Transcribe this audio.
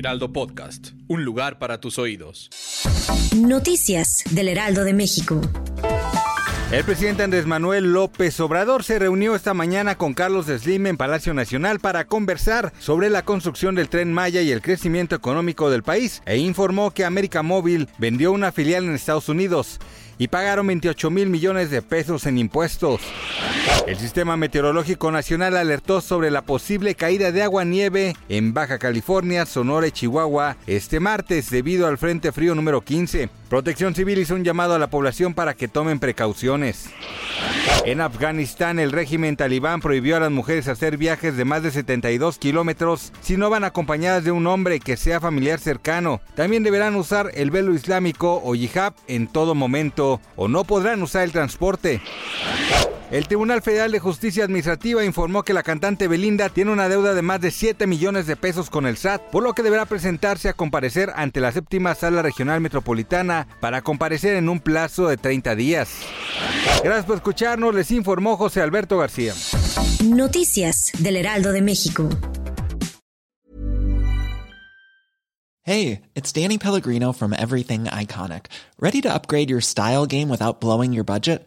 Heraldo Podcast, un lugar para tus oídos. Noticias del Heraldo de México. El presidente Andrés Manuel López Obrador se reunió esta mañana con Carlos Slim en Palacio Nacional para conversar sobre la construcción del tren Maya y el crecimiento económico del país e informó que América Móvil vendió una filial en Estados Unidos y pagaron 28 mil millones de pesos en impuestos. El Sistema Meteorológico Nacional alertó sobre la posible caída de agua-nieve en Baja California, Sonora y Chihuahua este martes debido al Frente Frío número 15. Protección Civil hizo un llamado a la población para que tomen precauciones. En Afganistán, el régimen talibán prohibió a las mujeres hacer viajes de más de 72 kilómetros si no van acompañadas de un hombre que sea familiar cercano. También deberán usar el velo islámico o hijab en todo momento o no podrán usar el transporte. El Tribunal Federal de Justicia Administrativa informó que la cantante Belinda tiene una deuda de más de 7 millones de pesos con el SAT, por lo que deberá presentarse a comparecer ante la séptima sala regional metropolitana para comparecer en un plazo de 30 días. Gracias por escucharnos, les informó José Alberto García. Noticias del Heraldo de México. Hey, it's Danny Pellegrino from Everything Iconic. ¿Ready to upgrade your style game without blowing your budget?